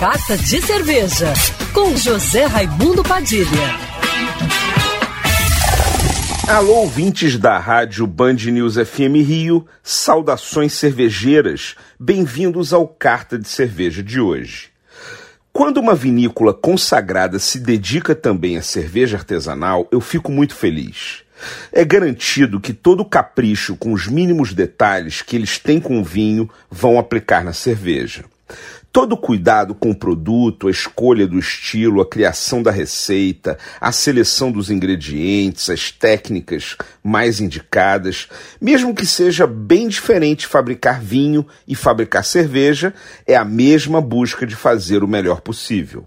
Carta de Cerveja, com José Raimundo Padilha. Alô, ouvintes da rádio Band News FM Rio, saudações cervejeiras, bem-vindos ao Carta de Cerveja de hoje. Quando uma vinícola consagrada se dedica também à cerveja artesanal, eu fico muito feliz. É garantido que todo capricho com os mínimos detalhes que eles têm com o vinho vão aplicar na cerveja. Todo cuidado com o produto, a escolha do estilo, a criação da receita, a seleção dos ingredientes, as técnicas mais indicadas, mesmo que seja bem diferente fabricar vinho e fabricar cerveja, é a mesma busca de fazer o melhor possível.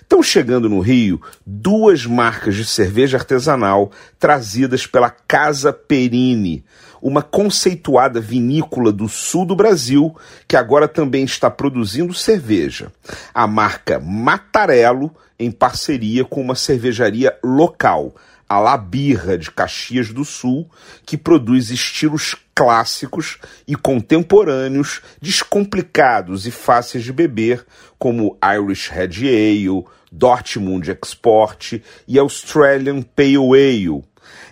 Estão chegando no Rio duas marcas de cerveja artesanal trazidas pela Casa Perini, uma conceituada vinícola do sul do Brasil que agora também está produzindo cerveja. A marca Matarello, em parceria com uma cervejaria local, a Labirra de Caxias do Sul, que produz estilos clássicos e contemporâneos, descomplicados e fáceis de beber, como Irish Red Ale, Dortmund Export e Australian Pale Ale.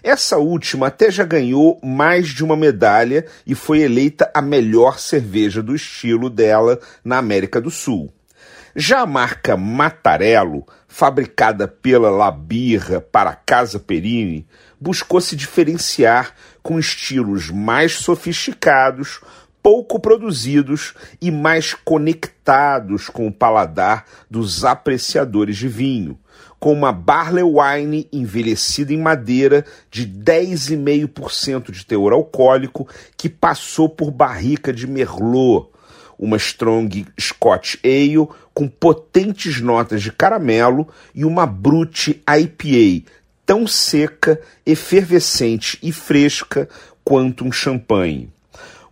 Essa última até já ganhou mais de uma medalha e foi eleita a melhor cerveja do estilo dela na América do Sul. Já a marca Matarello, fabricada pela Labirra para a Casa Perini, buscou se diferenciar com estilos mais sofisticados, pouco produzidos e mais conectados com o paladar dos apreciadores de vinho, com uma Barley Wine envelhecida em madeira de 10,5% de teor alcoólico que passou por barrica de Merlot, uma Strong Scotch Ale com potentes notas de caramelo e uma Brut IPA tão seca, efervescente e fresca quanto um champanhe.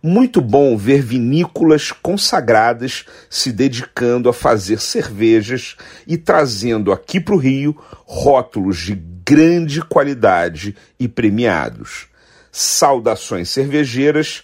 Muito bom ver vinícolas consagradas se dedicando a fazer cervejas e trazendo aqui para o Rio rótulos de grande qualidade e premiados. Saudações cervejeiras